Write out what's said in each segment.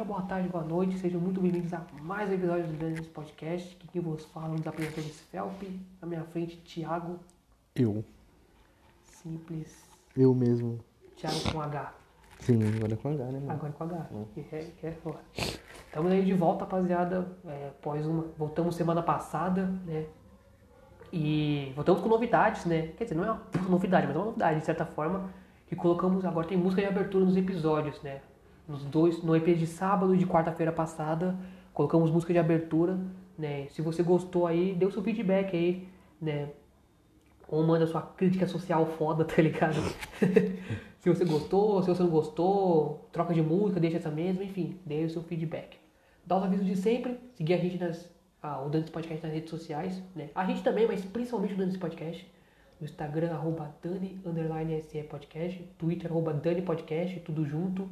dia, boa tarde, boa noite. Sejam muito bem-vindos a mais um episódio do Daniels Podcast. Aqui quem vos fala, dos apresentadores Felp. Na minha frente, Thiago. Eu. Simples. Eu mesmo. Thiago com H. Sim, agora é com H, né, mano? Agora com H. Que é, é foda. Estamos aí de volta, rapaziada. É, após uma. Voltamos semana passada, né? E voltamos com novidades, né? Quer dizer, não é uma novidade, mas é uma novidade, de certa forma. Que colocamos. Agora tem música de abertura nos episódios, né? Nos dois, no EP de sábado e de quarta-feira passada, colocamos música de abertura, né? Se você gostou aí, dê o seu feedback aí, né? Ou manda sua crítica social foda, tá ligado? se você gostou, se você não gostou, troca de música, deixa essa mesma, enfim, dê o seu feedback. Dá os avisos de sempre, seguir a gente nas. Ah, o Dantes Podcast nas redes sociais, né? A gente também, mas principalmente o Dantes Podcast. No Instagram, arroba Dani, underline SE Podcast. Twitter, arroba Dani Podcast, tudo junto.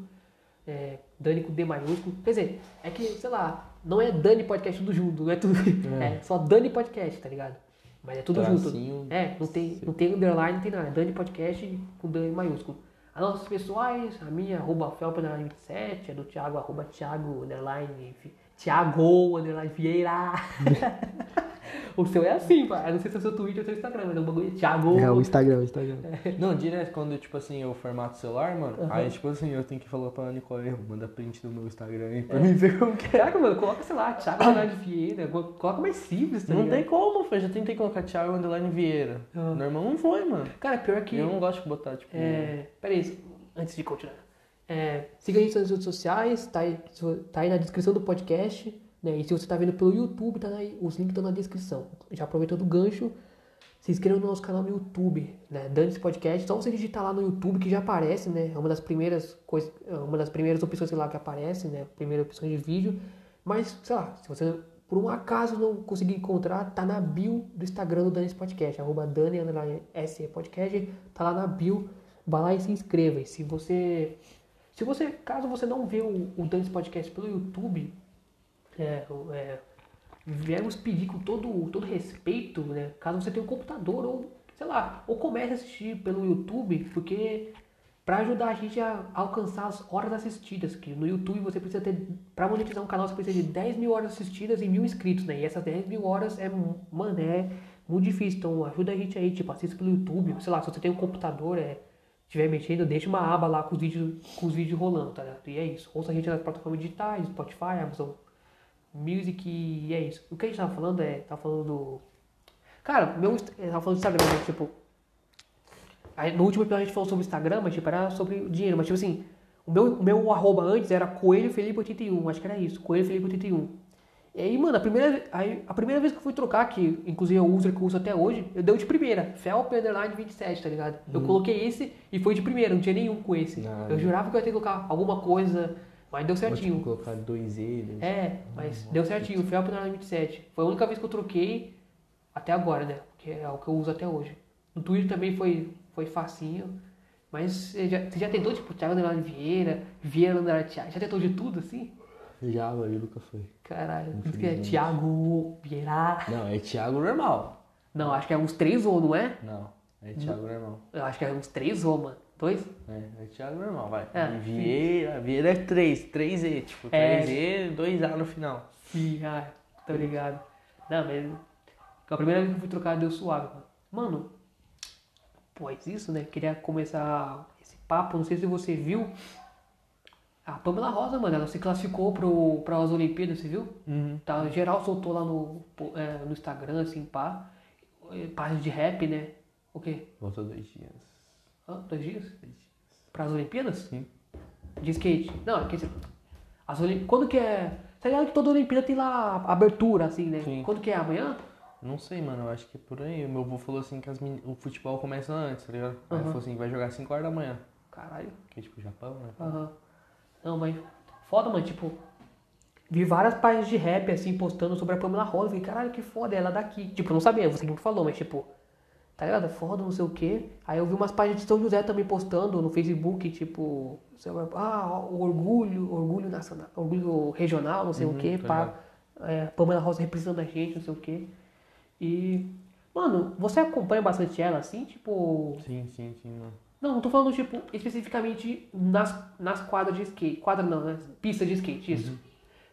É, Dani com D maiúsculo. Quer dizer, é que, sei lá, não é Dani Podcast tudo junto, não é tudo. É, É. só Dani Podcast, tá ligado? Mas é tudo Tracinho. junto. É, não tem, não tem underline, não tem nada. É Dani Podcast com Dani maiúsculo. As nossas pessoais, a minha, arroba Felpa, underline 27, a do Thiago, arroba Thiago, underline, Thiago, underline Vieira. o seu é assim, pá. Eu não sei se é o seu Twitter ou o seu Instagram, mas é um bagulho Thiago. É o Instagram, o Instagram. Não, direto, quando, tipo assim, eu formato o celular, mano, Aham. aí, tipo assim, eu tenho que falar pra Nicole, manda print do meu Instagram aí pra mim ver como que é. Caraca, mano, coloca, sei lá, Thiago Underline Vieira, coloca mais simples, tá Não ligado? tem como, filho, já tentei colocar Thiago Underline Vieira. Ah. Normal não foi, mano. Cara, pior que... Eu não gosto de botar, tipo... É, peraí, antes de continuar. É, siga a gente nas redes sociais, tá aí, tá aí na descrição do podcast. Né? E se você tá vendo pelo YouTube, tá aí, os links estão na descrição. Já aproveitando o gancho, se inscreva no nosso canal no YouTube, né? Dane-se Podcast. Só você digitar lá no YouTube que já aparece, né? É uma das primeiras coisas, é uma das primeiras opções lá que aparece, né? Primeira opção de vídeo. Mas, sei lá, se você por um acaso não conseguir encontrar, tá na bio do Instagram do Dane-se Podcast, arroba Dani Podcast, tá lá na bio. Vai lá e se inscreva. E se você. Se você. Caso você não vê o, o Dance Podcast pelo YouTube, é, é, viemos pedir com todo, todo respeito, né? Caso você tenha um computador ou, sei lá, ou comece a assistir pelo YouTube, porque para ajudar a gente a alcançar as horas assistidas, que no YouTube você precisa ter, para monetizar um canal você precisa de 10 mil horas assistidas e mil inscritos, né? E essas 10 mil horas é, mano, é muito difícil, então ajuda a gente aí, tipo, assista pelo YouTube, sei lá, se você tem um computador, é, estiver mexendo, deixa uma aba lá com os vídeos, com os vídeos rolando, tá? E é isso. Ouça a gente nas plataformas digitais, Spotify, Amazon Music e é isso. O que a gente tava falando é, tava falando do... Cara, meu, eu tava falando do Instagram, né? tipo... aí no último episódio a gente falou sobre o Instagram, mas tipo, era sobre o dinheiro, mas tipo assim... O meu, o meu arroba antes era Coelho Felipe 81, acho que era isso, Coelho Felipe 81. E aí, mano, a primeira, aí, a primeira vez que eu fui trocar, que inclusive é o user que eu uso até hoje, eu dei de primeira, Felp Underline 27, tá ligado? Eu coloquei esse e foi de primeira, não tinha nenhum com esse. Eu jurava que eu ia ter que colocar alguma coisa, mas deu Ou, certinho. tipo, colocar dois eles. É, mas deu certinho, Felp Underline 27. Foi a única vez que eu troquei até agora, né? Que é o que eu uso até hoje. No Twitter também foi, foi facinho. Mas você já, você já tentou, tipo, Thiago Underline Vieira, Vieira Underline Thiago? Já tentou de tudo, assim? Já, mas nunca foi. Caralho, que é. Thiago Vieira. Não, é Thiago normal. Não, acho que é uns três ou, não é? Não, é Thiago normal. Eu acho que é uns três ou, mano. Dois? É, é Thiago normal, vai. É, Vieira, Vieira é três, três E, tipo, É. três E, dois A no final. Sim, ah, tô ligado. Não, mas. A primeira vez que eu fui trocar deu suave, mano. Mano, pois isso, né? Queria começar esse papo, não sei se você viu. A Pamela Rosa, mano, ela se classificou pro, para as Olimpíadas, você viu? Uhum. Tá, geral soltou lá no, é, no Instagram, assim, pá. Página de rap, né? O quê? Voltou dois dias. Hã? Dois dias? Para as Olimpíadas? Sim. De skate. Não, quer dizer, as quando que é... Tá ligado que toda Olimpíada tem lá abertura, assim, né? Sim. Quando que é? Amanhã? Não sei, mano, eu acho que é por aí. O meu avô falou assim que o futebol começa antes, tá ligado? Aí Aham. falou assim, vai jogar 5 horas da manhã. Caralho. Que é tipo Japão, né? Aham. Não, mas foda, mano, tipo... Vi várias páginas de rap, assim, postando sobre a Pamela Rosa. Falei, caralho, que foda, ela é daqui. Tipo, eu não sabia, você que me falou, mas tipo... Tá ligado? Foda, não sei o quê. Aí eu vi umas páginas de São José também postando no Facebook, tipo... sei lá, Ah, o orgulho, orgulho nacional, orgulho regional, não sei o Uhum, quê, tô pá. É, Pamela Rosa representando a gente, não sei o quê. E... Mano, você acompanha bastante ela, assim, tipo... Sim, sim, sim, mano. Não, não tô falando, tipo, especificamente nas, nas quadras de skate. Quadra não, nas pistas de skate, isso.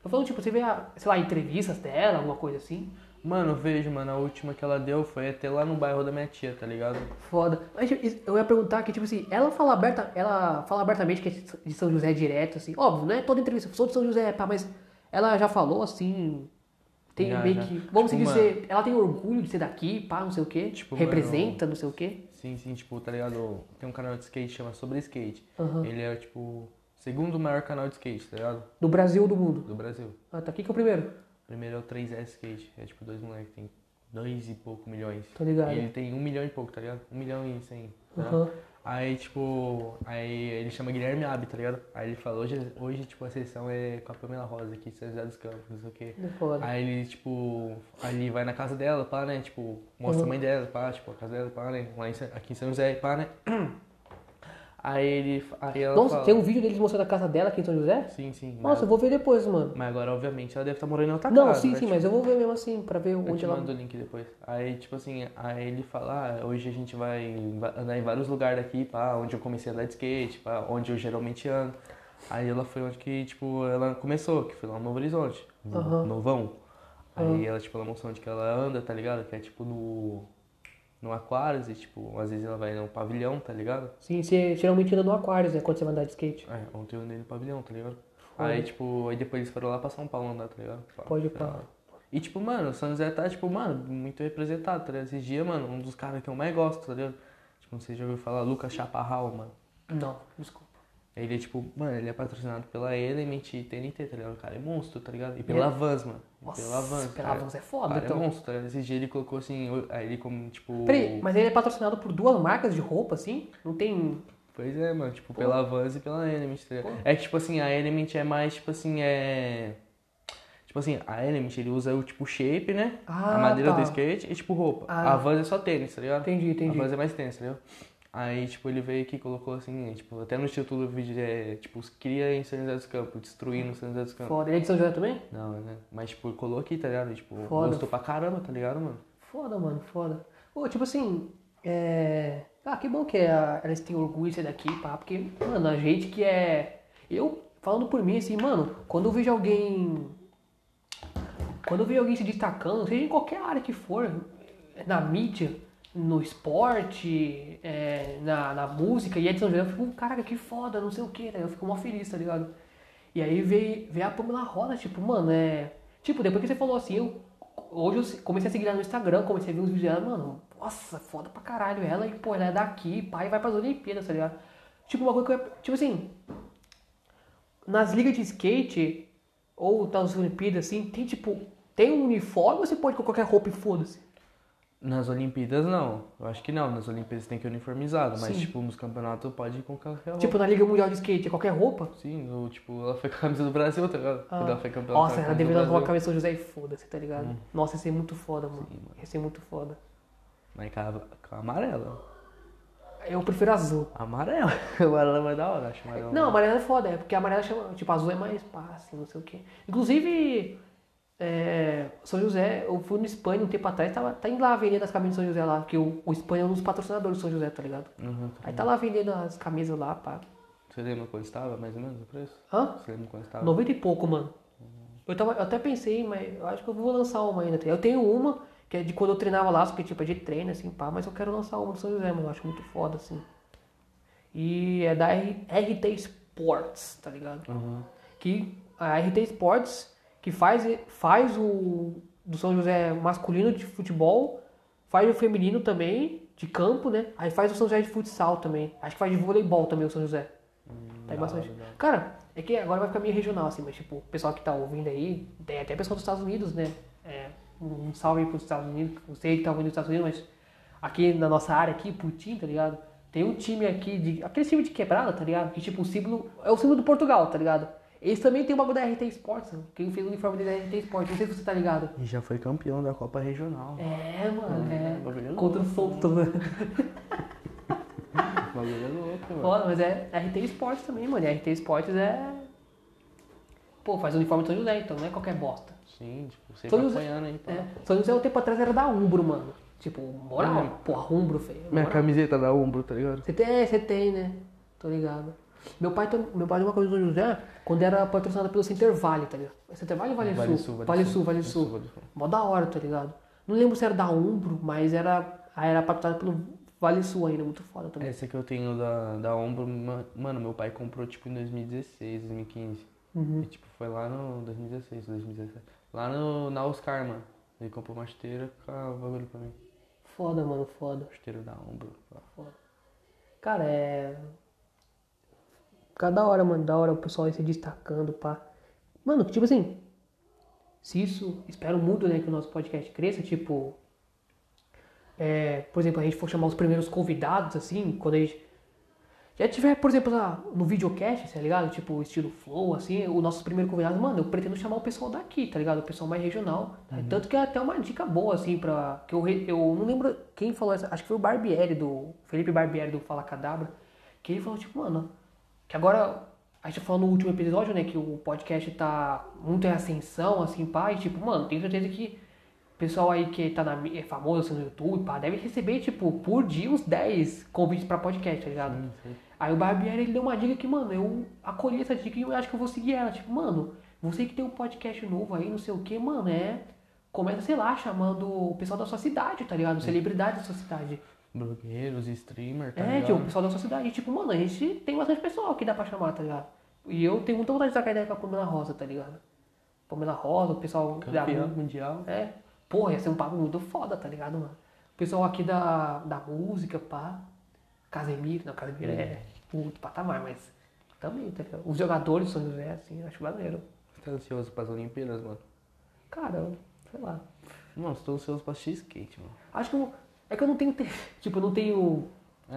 Tô falando, tipo, você vê, a, sei lá, entrevistas dela, alguma coisa assim. Mano, eu vejo, mano, a última que ela deu foi até lá no bairro da minha tia, tá ligado? Foda. Mas tipo, eu ia perguntar que, tipo assim, ela fala aberta, ela fala abertamente que é de São José direto, assim. Óbvio, né? Toda entrevista, sou de São José, pá, mas ela já falou assim. Tem Já, meio já. que. Vamos Tipo, dizer, ela tem orgulho de ser daqui, pá, não sei o quê. Tipo, representa, não sei o quê. Sim, sim, tipo, tá ligado? Tem um canal de skate que chama Sobre Skate. Aham. Ele é, tipo, segundo maior canal de skate, tá ligado? Do Brasil ou do mundo. Do Brasil. Ah, tá aqui que é o primeiro. Primeiro é o 3S Skate. É tipo dois moleques, tem dois e pouco milhões. Tô ligado. E ele tem um milhão e pouco, tá ligado? Um milhão e cem. tá? Aham. Aí, tipo, aí ele chama Guilherme Abi, tá ligado? Aí ele falou, hoje, hoje tipo, a sessão é com a Pamela Rosa aqui, de São José dos Campos, não sei o quê. Foda. Aí ele, tipo, ali vai na casa dela, pá, né? Tipo, mostra Uhum. a mãe dela, pá, tipo, a casa dela, pá, né? Lá em, aqui em São José, pá, né? Aí ele, aí ela Nossa, fala... tem um vídeo deles mostrando a casa dela aqui em São José? Sim, sim. Nossa, eu vou ver depois, mano. mas agora, obviamente, ela deve estar morando em outra Não, casa, sim, né? sim, mas eu vou ver mesmo assim, pra ver Eu onde te ela. mando o link depois. Aí, tipo assim, aí ele fala, ah, hoje a gente vai va- andar em vários lugares daqui, pá, onde eu comecei a andar de skate, pá, onde eu geralmente ando. Aí ela foi onde que, tipo, ela começou, que foi lá no Novo Horizonte, no. Novão. Aí ela, tipo, ela mostrou onde que ela anda, tá ligado? Que é, tipo, no, no Aquarius e, tipo, às vezes ela vai no pavilhão, tá ligado? Sim, você geralmente anda no Aquarius, né? Quando você vai andar de skate. É, ontem eu andei no pavilhão, tá ligado? Foda. Aí, tipo, aí depois eles foram lá pra São Paulo andar, tá ligado? Pá, Pode lá. E tipo, mano, o São José tá, tipo, mano, muito representado, tá ligado? Esses dias, mano, um dos caras que eu mais gosto, tá ligado? Tipo, não sei se já ouviu falar, Lucas Chaparral, mano. Não, desculpa. Ele é tipo, mano, ele é patrocinado pela Element e TNT, tá ligado? O cara é monstro, tá ligado? E pela Vans, mano. Nossa, pela Vans. pela cara. Vans é foda, cara então. é monstro? Esses dias ele colocou assim, aí ele como, tipo... Peraí, mas ele é patrocinado por duas marcas de roupa, assim? Não tem. Pois é, mano, tipo, pela Vans e pela Element, tá ligado? Pô. É que, tipo assim, a Element é mais, tipo assim, é... Tipo assim, a Element, ele usa o, tipo, shape, né? Ah, a madeira tá. do skate e, tipo, roupa. Ah. A Vans é só tênis, tá ligado? Entendi, entendi. A Vans é mais tênis, tá ligado? Aí, tipo, ele veio aqui e colocou assim, tipo, até no título do vídeo é, tipo, cria em São José dos Campos, destruindo São José dos Campos. Foda. Ele é de São José também? Não, né? Mas, tipo, colou aqui, tá ligado? Tipo, Foda. gostou pra caramba, tá ligado, mano? Foda, mano, foda. Pô, tipo assim, é. Ah, que bom que a- elas têm orgulho de ser daqui, pá, porque, mano, a gente que é. Eu, falando por mim, assim, mano, quando eu vejo alguém. Quando eu vejo alguém se destacando, seja em qualquer área que for, na mídia, no esporte, é, na, na música, e é São José, eu fico, caraca, que foda, não sei o que, né? Eu fico mó feliz, tá ligado? E aí veio, veio a Pamela Rosa, tipo, mano, é. Tipo, depois que você falou assim, eu. Hoje eu comecei a seguir ela no Instagram, comecei a ver os vídeos dela, mano, nossa, foda pra caralho ela, e pô, ela é daqui, pai, vai pras Olimpíadas, tá ligado? Tipo, uma coisa que eu. Tipo assim. Nas ligas de skate, ou nas Olimpíadas, assim, tem tipo. Tem um uniforme ou você pode com qualquer roupa e foda-se? Nas Olimpíadas, não. Eu acho que não. Nas Olimpíadas tem que ir uniformizado. Mas, Sim. tipo, nos campeonatos pode ir com qualquer roupa. Tipo, na Liga Mundial de Skate, é qualquer roupa? Sim, no, tipo, ela foi com a camisa do Brasil, tá ligado? Quando ela foi campeã. ela Nossa, com a ela camisa do deveria uma Brasil. camisa São José e foda-se, tá ligado? Nossa, ia ser muito foda, mano. Sim, mano. Ia ser muito foda. Mas com a, com a amarela. Eu prefiro azul. Amarela. Amarela é mais da hora, acho. Amarela Não, amarela é foda, é porque a amarela chama. Tipo, azul é mais fácil, não sei o quê. Inclusive, é, São José, eu fui no Espanha um tempo atrás, tava, tá indo lá vendendo as camisas de São José lá, porque o, o Espanha é um dos patrocinadores do São José, tá ligado? Uhum. Aí tá lá vendendo as camisas lá, pá. Você lembra quanto estava, mais ou menos, o preço? Hã? Você lembra quanto estava? 90 e pouco, mano. Eu, tava, eu até pensei, mas eu acho que eu vou lançar uma ainda. tá? Eu tenho uma, que é de quando eu treinava lá, porque tipo, é de treino, assim, pá, mas eu quero lançar uma do São José, mano. Eu acho muito foda, assim. E é da RT Sports, tá ligado? Uhum. Que a RT Sports, que faz, faz o do São José masculino de futebol, faz o feminino também, de campo, né? Aí faz o São José de futsal também. Acho que faz de voleibol também o São José. Tá aí da bastante. da hora. Cara, é que agora vai ficar meio regional, assim, mas tipo, o pessoal que tá ouvindo aí, tem até pessoal dos Estados Unidos, né? É, um salve aí pros Estados Unidos, não sei que tá ouvindo dos Estados Unidos, mas aqui na nossa área aqui, Putin, tá ligado? Tem um time aqui de. Aquele time de quebrada, tá ligado? Que tipo, o símbolo. É o símbolo do Portugal, tá ligado? Eles também tem o bagulho da RT Sports, né? quem fez o uniforme dele é da RT Sports, não sei se você tá ligado. E já foi campeão da Copa Regional. É, mano, é. é Contra o Solto, né? Bagulho é louco, mano. Foda, mas é RT Sports também, mano. E RT Sports é. Pô, faz o uniforme de São José, então não é qualquer bosta. Sim, tipo, você São apanhando aí, pá. É. São José, um tempo atrás, era da Umbro, mano. Tipo, moral, Hum. porra, Umbro, feio. Minha moral. camiseta da Umbro, tá ligado? Você tem, é, você tem, né? Tô ligado. Meu pai, meu pai tinha uma camisa do São José quando era patrocinada pelo Center Valley, tá ligado? É Center Valley ou Vale, Vale Sul? Sul, Vale Sul, Vale Sul. Vale Sul. Mó da hora, tá ligado? Não lembro se era da Umbro, mas era, era patrocinada pelo Vale Sul ainda, muito foda também. Essa que eu tenho da, da Ombro, ma- mano, meu pai comprou tipo em 2016, 2015. Uhum. E tipo, foi lá no 2016, 2017. Lá no, na Oscar, mano. Ele comprou uma chuteira com o bagulho pra mim. Foda, mano, foda. Chuteira da Ombro. pá. foda. Cara, é. Fica da hora, mano, da hora o pessoal aí se destacando, pá. Mano, tipo assim, se isso, espero muito, né, que o nosso podcast cresça, tipo, é, por exemplo, a gente for chamar os primeiros convidados, assim, quando a gente já tiver, por exemplo, lá no videocast, tá ligado? Tipo, estilo flow, assim, o nosso primeiro convidado, mano, eu pretendo chamar o pessoal daqui, tá ligado? O pessoal mais regional. tá? Tanto que é até uma dica boa, assim, pra. Que eu, eu não lembro quem falou essa, acho que foi o Barbieri, do. Felipe Barbieri do Fala Cadabra, que ele falou, tipo, mano, agora. A gente falou no último episódio, né, que o podcast tá muito em ascensão, assim, pá, e tipo, mano, tenho certeza que o pessoal aí que tá na, é famoso assim, no YouTube, pá, deve receber, tipo, por dia uns 10 convites pra podcast, tá ligado? Sim, sim. Aí o Barbieri ele deu uma dica que, mano, eu acolhi essa dica e eu acho que eu vou seguir ela. Tipo, mano, você que tem um podcast novo aí, não sei o que, mano, é. Começa, sei lá, chamando o pessoal da sua cidade, tá ligado? Celebridade da sua cidade. Blogueiros, streamer, tá é, ligado? tipo, o pessoal da sua cidade. E, tipo, mano, a gente tem bastante pessoal que dá pra chamar, tá ligado? E eu tenho muita vontade de trocar ideia com a Pamela Rosa, tá ligado? Pamela Rosa, o pessoal Campeão da. mundial. É, porra, ia ser um papo muito foda, tá ligado, mano? O pessoal aqui da, da música, pá. Casemiro, não, Casemiro é outro patamar, mas também, tá ligado? Os jogadores de São José, assim, acho maneiro. Tá ansioso pras Olimpíadas, mano? Cara, sei lá. Mano, tô ansioso pra assistir skate, mano. Acho que eu, é que eu não tenho. Tipo, eu não tenho.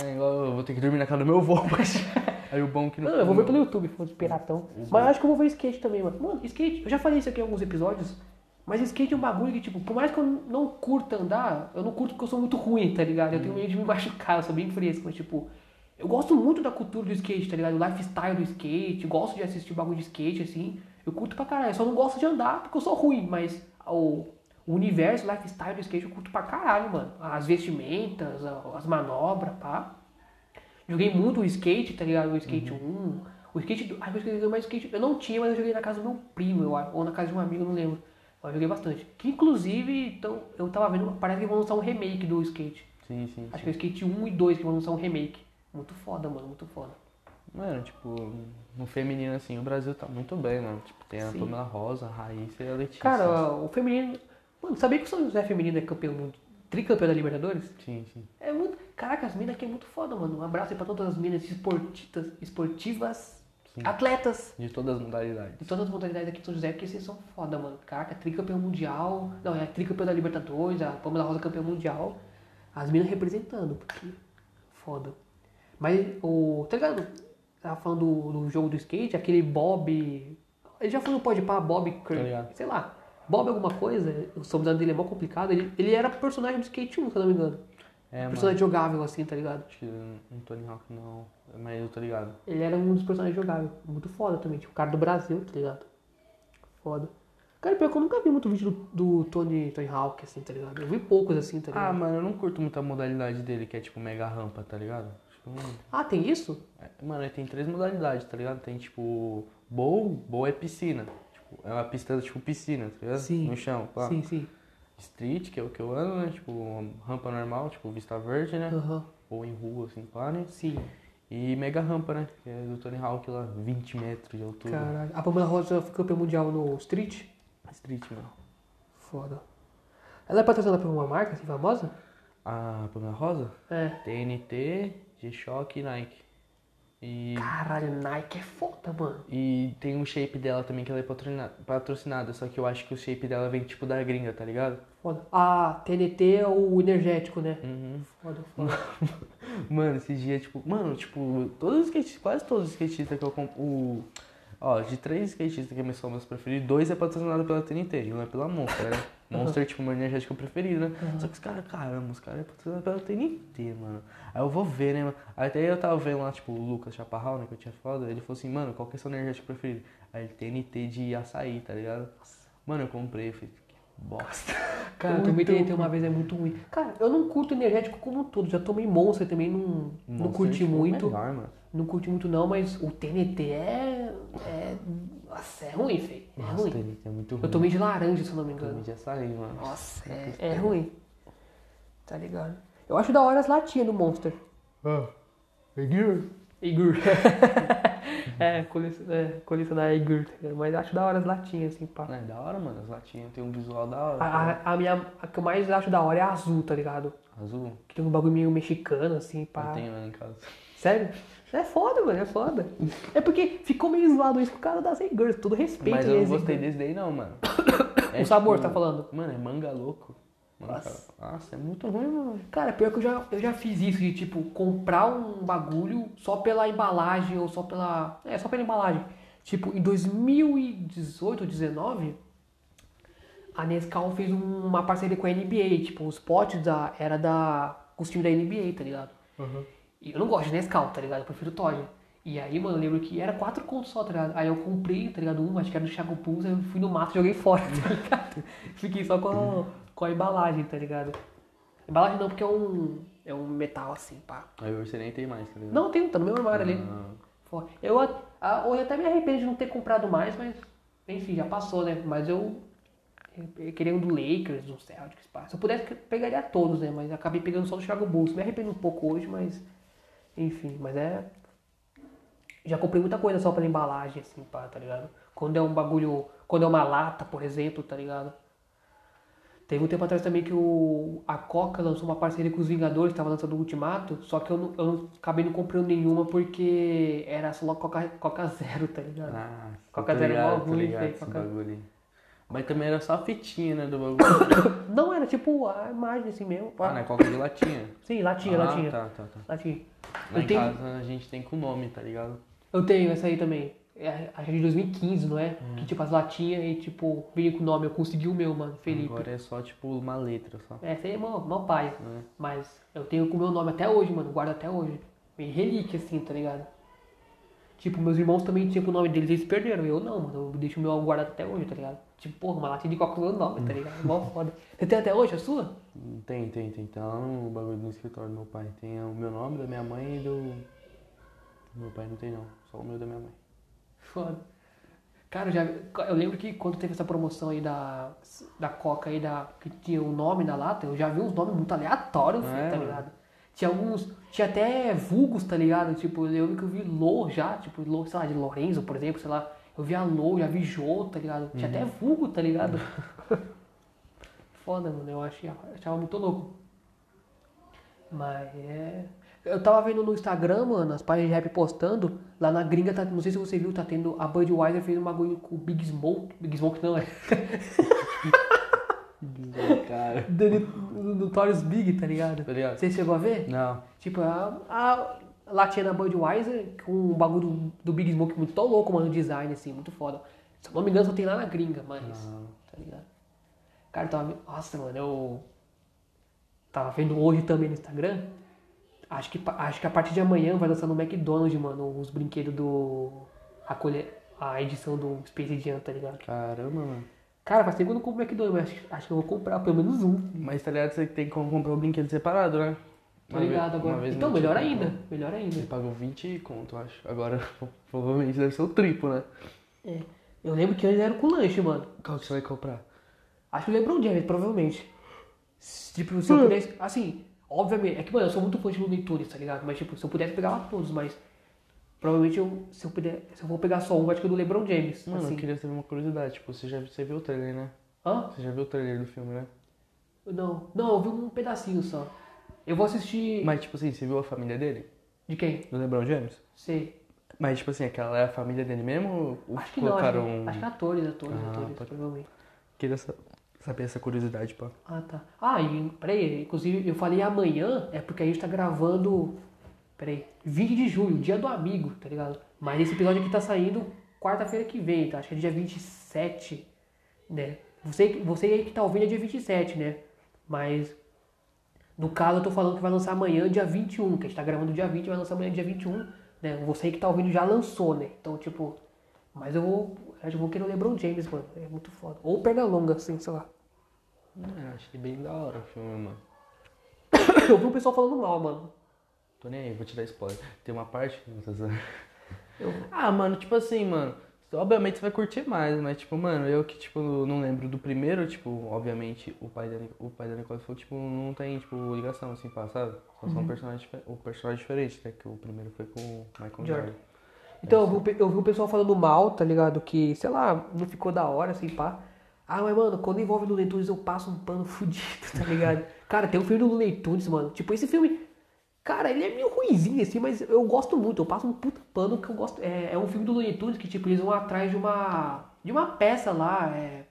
É, eu vou ter que dormir na casa do meu avô, mas... Aí o bom é que Não, eu vou ver pelo YouTube, foda piratão. Mas eu acho que eu vou ver skate também, mano. Mano, skate, eu já falei isso aqui em alguns episódios, mas skate é um bagulho que, tipo, por mais que eu não curta andar, eu não curto porque eu sou muito ruim, tá ligado? Eu tenho medo de me machucar, eu sou bem fresco, mas, tipo, eu gosto muito da cultura do skate, tá ligado? O lifestyle do skate, gosto de assistir bagulho de skate, assim. Eu curto pra caralho, eu só não gosto de andar porque eu sou ruim, mas o, o universo, lifestyle do skate eu curto pra caralho, mano. As vestimentas, as manobras, pá. Joguei muito o skate, tá ligado? O skate 1. O skate. do- Ai, eu joguei mais skate. Eu não tinha, mas eu joguei na casa do meu primo, eu. Ou na casa de um amigo, eu não lembro. Mas eu joguei bastante. Que inclusive, então, eu tava vendo, parece que vão lançar um remake do skate. Sim, sim. Acho que é o skate 1 e 2 que vão lançar um remake. Muito foda, mano, muito foda. Mano, tipo, no feminino, assim, o Brasil tá muito bem, mano. Tipo, tem a Sim. Pamela Rosa, a Raíssa e a Letícia. Cara, o feminino. Mano, sabia que o São José feminino é campeão mundo? Tricampeão da Libertadores? Sim, sim. É muito. Caraca, as minas aqui é muito foda, mano. Um abraço aí pra todas as minas esportistas, esportivas, Sim. atletas. De todas as modalidades. De todas as modalidades aqui de São José, porque vocês são foda, mano. Caraca, tricampeão mundial. Não, é tricampeão da Libertadores, a Pamela Rosa campeão mundial. As minas representando, porque. Foda. Mas o. Tá ligado? Tava falando do, do jogo do skate, aquele Bob. Ele já foi no Pode Pá, Bob Tá Kirk. ligado. sei lá. Bob alguma coisa, o sobrenome dele é mó complicado. Ele, ele era personagem do skate 1, se eu não me engano. É, mano. personagem jogável, assim, tá ligado? Acho que no Tony Hawk não, mas eu tô ligado. Ele era um dos personagens jogáveis. Muito foda também. Tipo, o cara do Brasil, tá ligado? Foda. Cara, pior que eu nunca vi muito vídeo do, do Tony, Tony Hawk, assim, tá ligado? Eu vi poucos, assim, tá Ah, ligado? mano, eu não curto muito a modalidade dele, que é tipo mega rampa, tá ligado? Tipo, Ah, tem isso? é- mano, ele tem três modalidades, tá ligado? Tem tipo bowl, bowl é piscina. Tipo, é uma pista tipo piscina, tá ligado? Sim. No chão, pá. Sim, sim. Street, que é o que eu ando, né? Tipo, rampa normal, tipo Vista Verde, né? Aham. Ou em rua, assim, pá, né? Sim. E mega rampa, né? Que é do Tony Hawk lá, 20 metros de altura. Caralho. A Pamela Rosa foi campeã mundial no Street? Street, mano. Foda. Ela é patrocinada por uma marca, assim, famosa? A Pamela Rosa? É. TNT, G-Shock e Nike. E, Caralho, Nike é foda, mano. e tem um shape dela também que ela é patrocina- patrocinada, só que eu acho que o shape dela vem tipo da gringa, tá ligado? Foda. Ah, TNT é o energético, né? Uhum. Foda, foda. Mano, esses dias, tipo, mano, tipo, todos os skatistas, quase todos os skatistas que eu compro. O, ó, de três skatistas que são meus preferidos, dois é patrocinado pela TNT e um é pela Monster, né? Monster, tipo, meu energético preferido, né? Só que os caras, caramba, os caras é pela TNT, mano. Aí eu vou ver, né, mano? Aí até eu tava vendo lá, tipo, o Lucas Chaparral, né, que eu tinha foda, ele falou assim, mano, qual que é o seu energético preferido? Aí ele, TNT de açaí, tá ligado? Mano, eu comprei, falei, que bosta. Cara, eu tomei TNT uma vez, é muito ruim. Cara, eu não curto energético como um todo. Já tomei Monster também, não, não Monster, curti tipo, muito. Melhor, mano. Não curti muito não, mas o TNT é. é nossa, é ruim, feio. É Nossa, ruim. É muito ruim. Eu tomei de laranja, se eu não me Eu engano. tomei de açaí, mano. Nossa, é, é ruim. Tá ligado? Eu acho da hora as latinhas do Monster. Ah, Igor. Igor. é, é, colecionar Igor. tá ligado? Mas acho da hora as latinhas, assim, pá. É da hora, mano. As latinhas tem um visual da hora. A, tá? a, a minha, a que eu mais acho da hora é a azul, tá ligado? Azul. Que tem um bagulho meio mexicano, assim, pá. Não tenho lá em casa. Sério? É foda, mano, é foda. É porque ficou meio zoado isso por causa das Igors, todo respeito. Mas eu não gostei desse daí não, mano. É O sabor, tipo- tá falando? Mano, é manga louco. Mano, Nossa. cara, Nossa, é muito ruim, mano. Cara, pior que eu já, eu já fiz isso de, tipo, comprar um bagulho só pela embalagem ou só pela... É, só pela embalagem. Tipo, em 2018 ou 2019, a Nescau fez um- uma parceria com a NBA. Tipo, os potes da, era da... com os times da NBA, tá ligado? E eu não gosto de Nescau, tá ligado? Eu prefiro Todd. E aí, mano, eu lembro que era quatro contos só, tá ligado? Aí eu comprei, tá ligado? Um, acho que era do Chaco Pulse, aí eu fui no mato e joguei fora, tá ligado? Fiquei só com a, com a embalagem, tá ligado? Embalagem não, porque é um, é um metal assim, pá. Aí você nem tem mais, tá ligado? Não, tem, tá no meu armário ali. Ah. Eu, a- hoje até me arrependo de não ter comprado mais, mas enfim, já passou, né? Mas eu, eu queria um do Lakers, do Celtics, pá. Se eu pudesse, eu pegaria todos, né? Mas acabei pegando só do Chicago Bulls. Me arrependo um pouco hoje, mas enfim, mas é. Já comprei muita coisa só pela embalagem, assim, pá, tá ligado? Quando é um bagulho. Quando é uma lata, por exemplo, tá ligado? Teve um tempo atrás também que o, a Coca lançou uma parceria com os Vingadores, tava lançando o Ultimato, só que eu não, eu não acabei não comprando nenhuma porque era só Coca, Coca Zero, tá ligado? Ah, Coca Zero é mó ligado, ruim, ligado Coca-. Mas também era só a fitinha, né, do bagulho. Não, era tipo a imagem assim mesmo. ah, né, coca de latinha. Sim, latinha, ah, latinha. tá, tá, tá. Latinha. Lá Eu em tenho, casa a gente tem com nome, tá ligado? eu tenho essa aí também. É, acho é de 2015, não é? Que tipo as latinhas e tipo, vinha com o nome. Eu consegui o meu, mano, Felipe. Agora é só, tipo, uma letra só. É, essa aí é mó, mó pai. né? Mas eu tenho com o meu nome até hoje, mano. Guardo até hoje. Meio relíquia, assim, tá ligado? Tipo, meus irmãos também tinham o nome deles, eles perderam. Eu não, mano. Eu deixo o meu guardado até hoje, tá ligado? Tipo, porra, uma latinha de coca com o meu nome, tá ligado? Mó foda. Você tem até hoje a sua? Tem, tem, tem. Tá lá no bagulho no escritório do meu pai. Tem o meu nome, da minha mãe e do. do Meu pai não tem não. Só o meu da minha mãe. Foda. Cara, eu, já, eu lembro que quando teve essa promoção aí da, da Coca aí, da, que tinha o nome na lata, eu já vi uns nomes muito aleatórios, É, tá ligado? Tinha alguns, tinha até vulgos, tá ligado? Tipo, eu lembro que eu vi Lô já, tipo, Lô, sei lá, de Lorenzo, por exemplo, sei lá. Eu vi a Lô, já vi Jô, tá ligado? Tinha até vulgo, tá ligado? Foda, mano, eu achei, achava muito louco. Mas é. Eu tava vendo no Instagram, mano, as páginas de rap postando. Lá na gringa, tá, não sei se você viu, tá tendo. A Budweiser fez um bagulho com o Big Smoke. Big Smoke não, é. Cara. Do Notorious Big, tá ligado? Tá ligado? Você chegou a ver? Não. Tipo, a, a latinha da Budweiser com um bagulho do, do Big Smoke muito tão louco, mano, o design, assim, muito foda. Se eu não me engano, só tem lá na gringa, mas. Ah. Tá ligado? Cara, tava. Nossa, mano, eu. Tava vendo hoje também no Instagram. Acho que, acho que a partir de amanhã vai lançar no McDonald's, mano, os brinquedos do. A, colhe, a edição do Space Jam, tá ligado? Caramba, mano. Cara, faz tempo que eu não compro McDonald's, mas acho, acho que eu vou comprar pelo menos um. Mas tá ligado? Você tem como comprar o brinquedo separado, né? Tô Uma ligado agora. Então, melhor comprou. ainda. Melhor ainda. Ele pagou 20 conto, acho. Agora, provavelmente deve ser o triplo, né? É. Eu lembro que antes era com lanche, mano. Qual que você vai comprar? Acho que o LeBron James, provavelmente. Tipo, se eu pudesse. Assim, obviamente. É que, mano, eu sou muito fã de Looney Tunes, tá ligado? Mas, tipo, se eu pudesse pegar lá todos, mas. Provavelmente eu. Se eu puder. Se eu vou pegar só um, acho que é do LeBron James. Mano, assim. eu queria saber uma curiosidade. Tipo, você já você viu o trailer, né? Hã? Você já viu o trailer do filme, né? Não. Não, eu vi um pedacinho só. Eu vou assistir. Mas, tipo assim, você viu a família dele? De quem? Do LeBron James? Sei. Mas, tipo assim, aquela é a família dele mesmo? Ou Acho que não, acho colocaram... que, acho que é atores, atores, Ah, atores, pode- provavelmente. Queria sa- saber essa curiosidade, pô. Ah, tá. Ah, e peraí, inclusive eu falei amanhã, é porque a gente tá gravando. Peraí, 20 de julho, dia do amigo, tá ligado? Mas esse episódio aqui tá saindo quarta-feira que vem, tá? Acho que é dia 27, né? Você, você aí que tá ouvindo é dia 27, né? Mas. No caso, eu tô falando que vai lançar amanhã, dia 21, que a gente tá gravando dia 20, vai lançar amanhã, dia 21, né? Você aí que tá ouvindo já lançou, né? Então, tipo. Mas eu vou. Eu vou querer o LeBron James, mano. É muito foda. Ou perna longa, assim, sei lá. É, achei bem da hora o filme, mano. Eu vi o pessoal falando mal, mano. Tô nem aí, vou te dar spoiler. Tem uma parte. Eu- Ah, mano, tipo assim, mano. Obviamente você vai curtir mais, mas tipo, mano, eu que, tipo, não lembro do primeiro, tipo, obviamente o pai da, o pai da Nicole foi, tipo, não tem, tipo, ligação, assim, pá, sabe? Só Uhum. são personagens, o personagem diferente, né? Que o primeiro foi com o Michael Jordan. Jordan. Então, eu vi, o pe- eu vi o pessoal falando mal, tá ligado? Que, sei lá, não ficou da hora, assim, pá. Ah, mas, mano, quando envolve Looney Tunes, eu passo um pano fudido, tá ligado? cara, tem um filme do Looney Tunes, mano. Tipo, esse filme, cara, ele é meio ruimzinho, assim, mas eu gosto muito. Eu passo um puta pano que eu gosto. É, é um filme do Looney Tunes que, tipo, eles vão atrás de uma, de uma peça lá, é...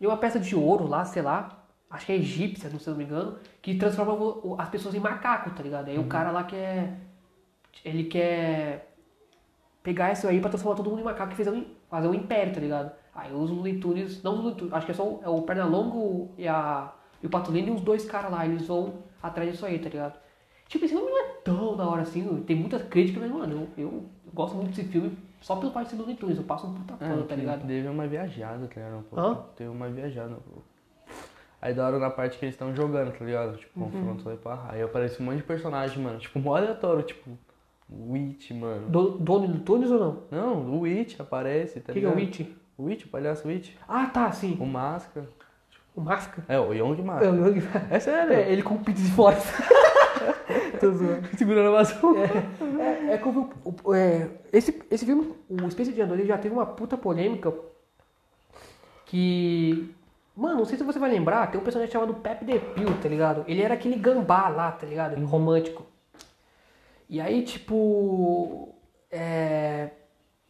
De uma peça de ouro lá, sei lá. Acho que é egípcia, não se eu não me engano. Que transforma as pessoas em macaco, tá ligado? Aí o cara lá quer... Ele quer pegar isso aí pra transformar todo mundo em macaco e fazer um, fazer um império, tá ligado? Aí os Looney Tunes, não os Looney Tunes, acho que é só o, é o Pernalongo e, a, e o Patolino e os dois caras lá, eles vão atrás disso aí, tá ligado? Tipo, esse filme não é tão da hora assim, tem muita crítica, mas, mano, eu, eu gosto muito desse filme só pelo parte do Looney Tunes, eu passo um puta pano, tá que ligado? Teve uma viajada, tá ligado? Um pouco. Hã? Teve uma viajada um pouco. Aí da hora na parte que eles estão jogando, tá ligado? Tipo, Uhum. confronto aí pá. Aí aparece um monte de personagem, mano. Tipo, mó aleatório, tipo, o Witch, mano. Do, dono do Tunes ou não? Não, o Witch aparece, tá O que, que é o ligado? Witch? O Witch, o palhaço Witch. Ah, tá, sim. O Máscara. O Masca? É, o Young É, Máscara. o Young- É sério. é, ele com o pizza de fora. Tô zoando. Segurando a vassoura. É, é que eu vi o- o- é, esse, esse filme, o Space Jam 2, ele já teve uma puta polêmica que... Mano, não sei se você vai lembrar, tem um personagem chamado Pepe The Pew, tá ligado? Ele era aquele gambá lá, tá ligado? Romântico. E aí, tipo... É...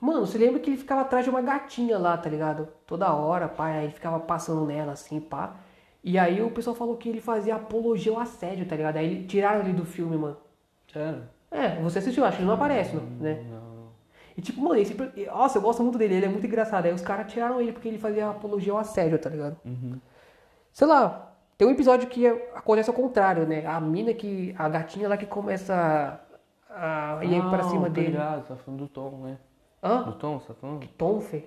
Mano, você lembra que ele ficava atrás de uma gatinha lá, tá ligado? Toda hora, pá, aí ficava passando nela assim, pá. E aí o pessoal falou que ele fazia apologia ao assédio, tá ligado? Aí tiraram ele do filme, mano. Sério? É, você assistiu, acho que ele não aparece, não, né? Não. E tipo, mano, esse, nossa, eu gosto muito dele, ele é muito engraçado. Aí os caras tiraram ele porque ele fazia apologia ao assédio, tá ligado? Uhum. Sei lá, tem um episódio que acontece ao contrário, né? A mina que. A gatinha lá que começa a ir pra Ah, cima tô dele. ligado, tá falando do Tom, né? Hã? Do Tom, você tá falando? Tom, fê.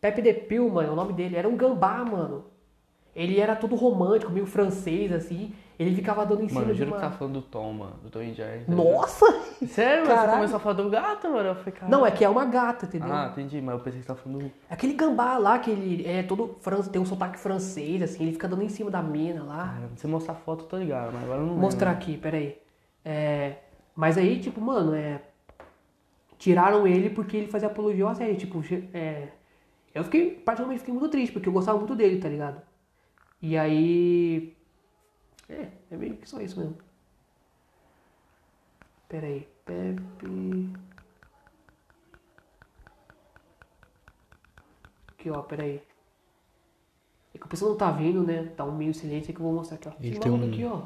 Pepe The Pew, mano, é o nome dele. Era um gambá, mano. Ele era todo romântico, meio francês, assim. Ele ficava dando em cima Mano, eu de juro uma... que tá falando do Tom, mano. Do Tom e Jerry. tá? Nossa! Sério, mano? Você Caralho. começou a falar do gato, mano? Eu falei, cara. Não, é que é uma gata, entendeu? Ah, entendi, mas eu pensei que você tava falando do. Aquele gambá lá que ele é todo fran... tem um sotaque francês, assim, ele fica dando em cima da mina lá. Cara, se você mostrar a foto, eu tô ligado, mas agora eu não mostrar lembro. aqui, peraí. É... Mas aí, tipo, mano, é... Tiraram ele porque ele fazia apologia ao assédio, tipo, é... Eu fiquei, particularmente, fiquei muito triste, porque eu gostava muito dele, tá ligado? E aí... É, é meio que só isso mesmo. Peraí, Pepe... Aqui, ó, peraí. É que o pessoal não tá vendo, né? Tá um meio silêncio que eu vou mostrar aqui, ó. Ele tem um- aqui, ó.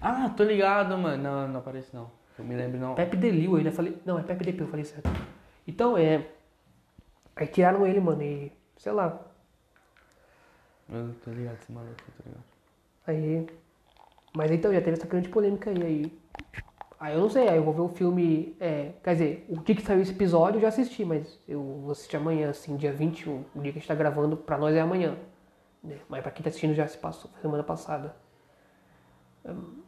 Ah, tô ligado, mano. Não, não aparece não. Eu me lembro não. Pepe Delil, ainda falei. Não, é Pepe Depil, eu falei certo. Então é. Aí tiraram ele, mano, e. Sei lá. Eu tô ligado, esse maluco, tô ligado. Aí. Mas então já teve essa grande polêmica aí. Aí, aí eu não sei, aí eu vou ver o filme. É, quer dizer, o dia que saiu esse episódio eu já assisti, mas eu vou assistir amanhã, assim, dia 21. O dia que a gente tá gravando, pra nós é amanhã. né? Mas pra quem tá assistindo já se passou, semana passada. Hum,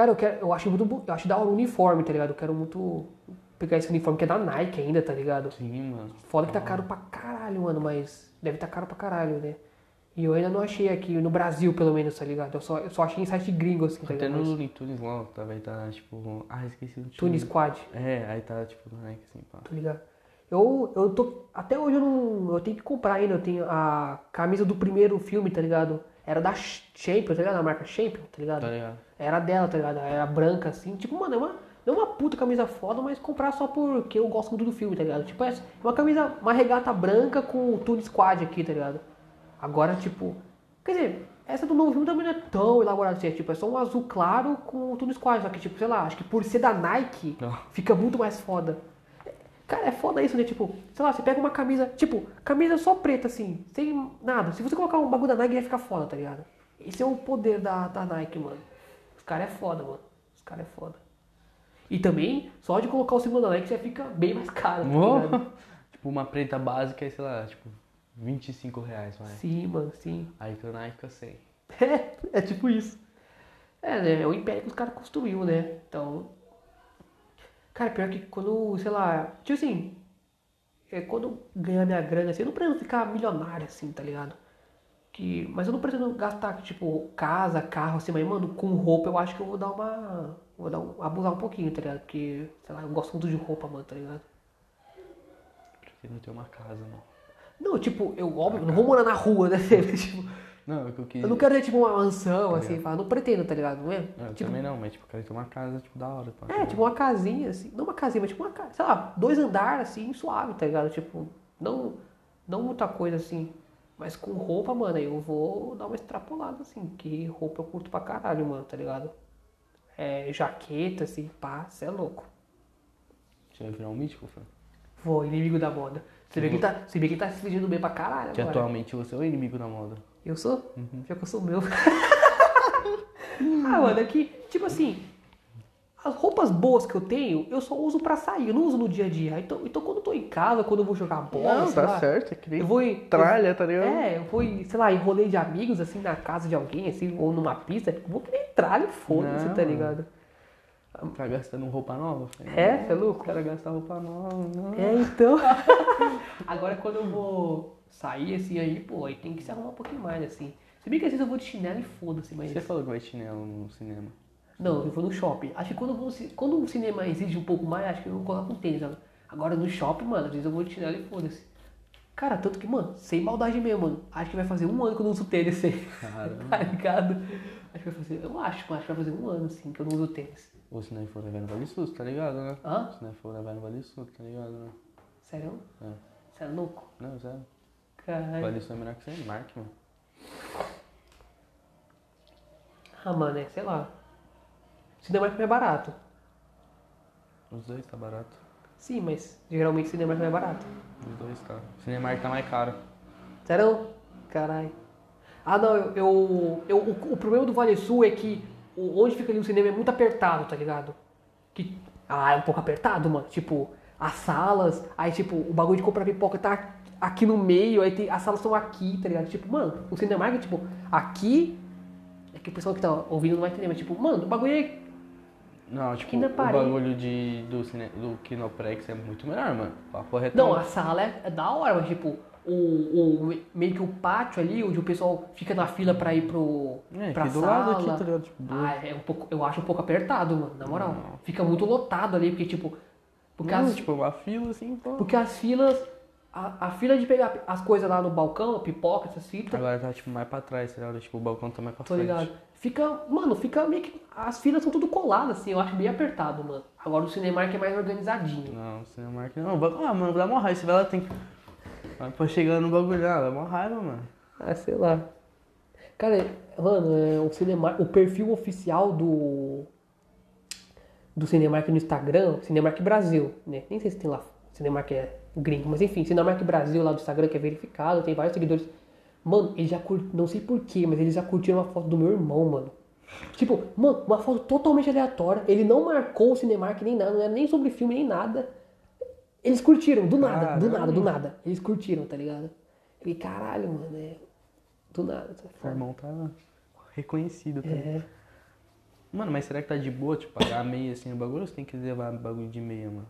Cara, eu, quero, eu acho muito. Eu acho da hora o uniforme, tá ligado? Eu quero muito pegar esse uniforme que é da Nike ainda, tá ligado? Sim, mano. Foda que tá caro pra caralho, mano, mas deve tá caro pra caralho, né? E eu ainda não achei aqui, no Brasil pelo menos, tá ligado? Eu só, eu só achei em site gringo, assim, tá Até ligado? no Mas Looney Tunes lá, tá, vai tá tipo. Ah, esqueci o time. Tunis Squad, É, aí tá tipo na Nike assim, pá. tá ligado? Eu, eu tô. Até hoje eu não. Eu tenho que comprar ainda. Eu tenho a camisa do primeiro filme, tá ligado? Era da Champion, tá ligado? A marca Champion, tá ligado? Tá ligado? Era dela, tá ligado? Era branca, assim. Tipo, mano, é uma, não é uma puta camisa foda, mas comprar só porque eu gosto muito do filme, tá ligado? Tipo, é uma camisa, uma regata branca com o Toon Squad aqui, tá ligado? Agora, tipo... Quer dizer, essa do novo filme também não é tão elaborada assim. É, tipo, é só um azul claro com o Toon Squad. Só que, tipo, sei lá, acho que por ser da Nike, Não. fica muito mais foda. Cara, é foda isso, né? Tipo, sei lá, você pega uma camisa, tipo, camisa só preta, assim, sem nada. Se você colocar um bagulho da Nike, vai ficar foda, tá ligado? Esse é o poder da, da Nike, mano. Os caras é foda, mano. Os caras é foda. E também, só de colocar o símbolo da Nike já fica bem mais caro, tá tipo uma preta básica, aí, sei lá, tipo, 25 reais, vai. Sim, mano, sim. Aí que o Nike fica 100. É, é tipo isso. É, né? É o império que os caras construiu, né? Então. Cara, pior que quando, sei lá. Tipo assim. É, quando ganhar minha grana, assim, eu não pretendo ficar milionário, assim, tá ligado? Que, mas eu não pretendo gastar, tipo, casa, carro, assim, mas, mano, com roupa eu acho que eu vou dar uma. Vou dar um, abusar um pouquinho, tá ligado? Porque, sei lá, eu gosto muito de roupa, mano, tá ligado? Porque não tem uma casa, não. Não, tipo, eu, óbvio, não vou morar na rua, né? tipo, Não, é que eu quis. eu não quero ter, tipo, uma mansão, Tá assim, ligado. fala, não pretendo, tá ligado? Não é? Não, eu tipo, também não, mas tipo, quero ter uma casa, tipo, da hora. Pá, É, tipo uma casinha, assim. Não uma casinha, mas tipo uma casa. Sei lá, dois andares, assim, suave, tá ligado? Tipo, não, não muita coisa assim. Mas com roupa, mano, eu vou dar uma extrapolada, assim. Que roupa eu curto pra caralho, mano, tá ligado? É, jaqueta, assim, pá, cê é louco. Você vai virar um mítico, fã. Vou, inimigo da moda. Você vê que ele tá, você vê que ele tá se fingindo bem pra caralho Que agora. atualmente você é o inimigo da moda. Eu sou? Já que eu sou meu. ah, mano, é que, tipo assim, as roupas boas que eu tenho, eu só uso pra sair, eu não uso no dia a dia. Então, então quando eu tô em casa, quando eu vou jogar bola, sei lá, certo, é que eu vou tralha, tá ligado? É, eu vou, sei lá, em rolê de amigos, assim, na casa de alguém, assim, ou numa pista, eu vou que nem tralha, foda-se, Não, tá ligado? Tá gastando roupa nova? filho? É, você é louco? O cara gasta roupa nova, não. É, então. Agora quando eu vou sair, assim, aí, pô, aí tem que se arrumar um pouquinho mais, assim. Se bem que às vezes eu vou de chinelo e foda-se, mas. Você falou que vai de chinelo no cinema. Não, eu vou no shopping. Acho que quando, vou quando o cinema exige um pouco mais, acho que eu coloco um tênis. né? Agora no shopping, mano, às vezes eu vou de chinelo e foda-se. Cara, tanto que, mano, sem maldade mesmo, mano. Acho que vai fazer um ano que eu não uso tênis, assim. Caramba. tá ligado? Acho que vai fazer. Eu acho, acho que vai fazer um ano, assim, que eu não uso tênis. Ou se não for levar no Vale Sus, tá ligado, né? Hã? Se não for levar no Vale Sus, tá ligado, né? Sério? É. Você é louco? Não, sério. Caralho. Vale Sus é melhor que você marque, mano. Ah, mano, é, sei lá. Cinema é barato. Os dois tá barato. Sim, mas geralmente cinema é barato. Os dois tá. Cinemark tá mais caro. Sério? Caralho. Ah, não, eu, eu, eu- o, o problema do Vale Sul é que onde fica ali o cinema é muito apertado, tá ligado? Que, ah, é um pouco apertado, mano. Tipo, as salas, aí tipo, o bagulho de comprar pipoca tá aqui no meio, aí tem, as salas estão aqui, tá ligado? Tipo, mano, o cinema é tipo, aqui. É que o pessoal que tá ouvindo não vai entender, mas tipo, mano, o bagulho é. Não, tipo, o bagulho de, do, cine, do Kinoprex é muito melhor, mano. Papo reto. Não, a sala é, é da hora, mas tipo, o, o, meio que o pátio ali, onde o pessoal fica na fila pra ir pro. É, pra aqui do sala. lado aqui, tá ligado? Tipo, do... Ah, é um pouco, eu acho um pouco apertado, mano, na moral. Não. Fica muito lotado ali, porque tipo. Porque, Não, as, tipo, uma fila assim, pô. porque as filas. A, a fila de pegar as coisas lá no balcão, pipoca, essas fitas, Agora tá, tipo, mais pra trás, tá? Tipo, o balcão tá mais pra tô frente. ligado? Fica. Mano, fica meio que. As filas são tudo coladas, assim, eu acho bem apertado, mano. Agora o Cinemark é mais organizadinho. Não, Cinemark não. Vai- Ah, mano, dá uma raiva. Você vai lá, tem que... Vai pra chegando no bagulho, ah, dá uma raiva, mano. Ah, sei lá. Cara, mano, é, o Cinemark, o perfil oficial do do Cinemark no Instagram, Cinemark Brasil, né? Nem sei se tem lá, Cinemark é gringo, mas enfim, Cinemark Brasil lá do Instagram que é verificado, tem vários seguidores. Mano, eles já curtiram, não sei porquê, mas eles já curtiram uma foto do meu irmão, mano. Tipo, mano, uma foto totalmente aleatória. Ele não marcou o Cinemark nem nada, não era nem sobre filme nem nada. Eles curtiram, do nada, do nada, do nada. Eles curtiram, tá ligado? Falei, caralho, mano, é. Do nada, tá Meu irmão tá reconhecido, tá ligado? É. Mano, mas será que tá de boa, tipo, pagar meia assim no bagulho ou você tem que levar bagulho de meia, mano?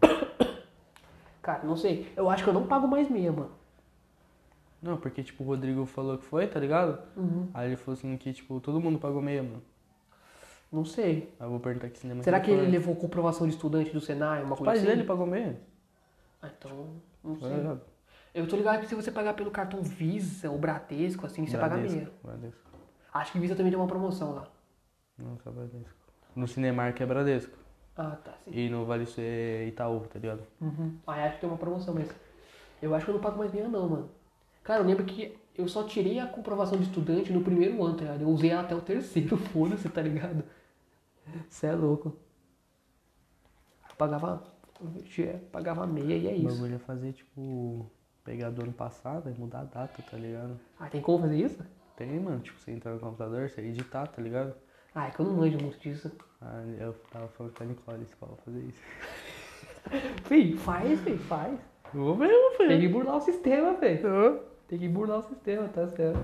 Cara, não sei. Eu acho que eu não pago mais meia, mano. Não, porque, tipo, o Rodrigo falou que foi, tá ligado? Uhum. Aí ele falou assim que, tipo, todo mundo pagou meia, mano. Não sei. Aí eu vou perguntar que cinema Será que ele foi. levou comprovação de estudante do Senai, uma Os coisa pais assim? dele pagou meia? Ah, então, não Tá sei. Eu tô ligado que se você pagar pelo cartão Visa ou Bradesco, assim, você paga Bradesco, meia. Bradesco. Acho que Visa também tem uma promoção lá. Não, tá Bradesco. No Cinemark é Bradesco. Ah, tá, sim. E no Vale é Itaú, tá ligado? Uhum. Ah, acho que tem uma promoção, mas eu acho que eu não pago mais meia não, mano. Cara, eu lembro que eu só tirei a comprovação de estudante no primeiro ano, tá ligado? Eu usei ela até o terceiro, foda-se, tá ligado? Você é louco. Eu pagava, eu pagava meia e é O isso. bagulho é fazer, tipo, pegar do ano passado e mudar a data, tá ligado? Ah, tem como fazer isso? Tem, mano, tipo, você entrar no computador, você editar, tá ligado? Ah, é que eu não manjo muito disso. Aí eu tava falando com a Nicole ela fazer isso. Fih, faz, fih, faz. Eu vou mesmo, Tem filho. que burlar o sistema, velho. Tem que burlar o sistema, tá certo.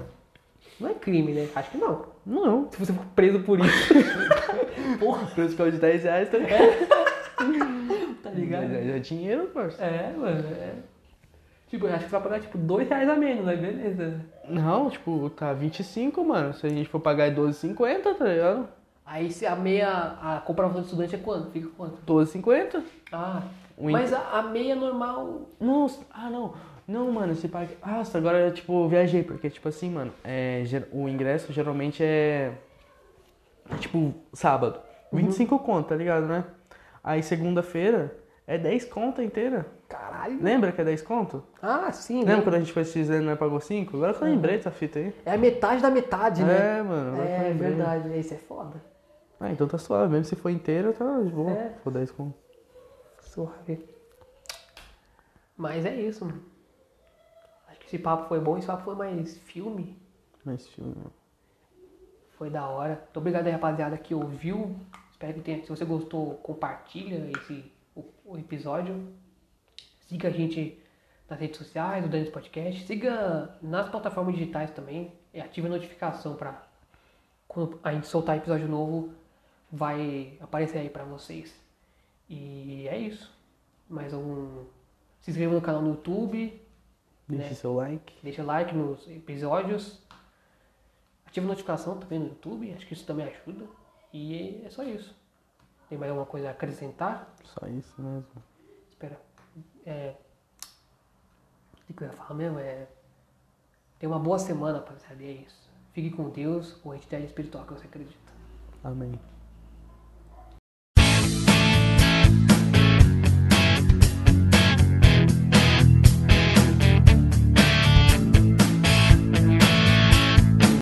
Não é crime, né? Acho que não. Não. Se você for preso por isso, Porra, preço de 10 reais tá tá ligado? Já, já é dinheiro, parça. É, mano, é. Tipo, eu acho que você vai pagar, tipo, dois reais a menos, né? Beleza. Não, tipo, tá 25, mano. Se a gente for pagar é 12,50, tá ligado? Aí se a meia, a comprovação de estudante é quanto? Fica quanto? 12,50. Ah, O mas a, a meia normal... Nossa, ah não. Não, mano, se paga. Nossa, agora tipo, viajei, porque, tipo assim, mano, é, o ingresso geralmente é. é, tipo, sábado. 25 conto, tá ligado, né? Aí segunda-feira é 10 conto inteira. Caralho. Lembra que é 10 conto? Ah, sim, Lembra né? quando a gente foi se dizer não pagou 5? Agora que eu lembrei dessa fita aí. É a metade da metade, né? É, mano. É, verdade. Isso é foda. Ah, então tá suave. Mesmo se for inteira, tá de boa. É. For 10 conto. Suave. Mas é isso, mano. Acho que esse papo foi bom. Esse papo foi mais filme. Mas filme. Foi da hora. Muito obrigado aí, rapaziada, que ouviu. Espero que tenha. Se você gostou, compartilha esse o, o episódio. Siga a gente nas redes sociais, no Danis Podcast. Siga nas plataformas digitais também. E ative a notificação para quando a gente soltar episódio novo, vai aparecer aí pra vocês. E é isso. Mais um. Se inscreva no canal no YouTube. Deixe Né? seu like. Deixa like nos episódios. Ativa a notificação também no YouTube, acho que isso também ajuda. E é só isso. Tem mais alguma coisa a acrescentar? Só isso mesmo. Espera. É... O que eu ia falar mesmo? É... Tenha uma boa semana, rapaziada. E é isso. Fique com Deus ou a entidade espiritual que você acredita. Amém.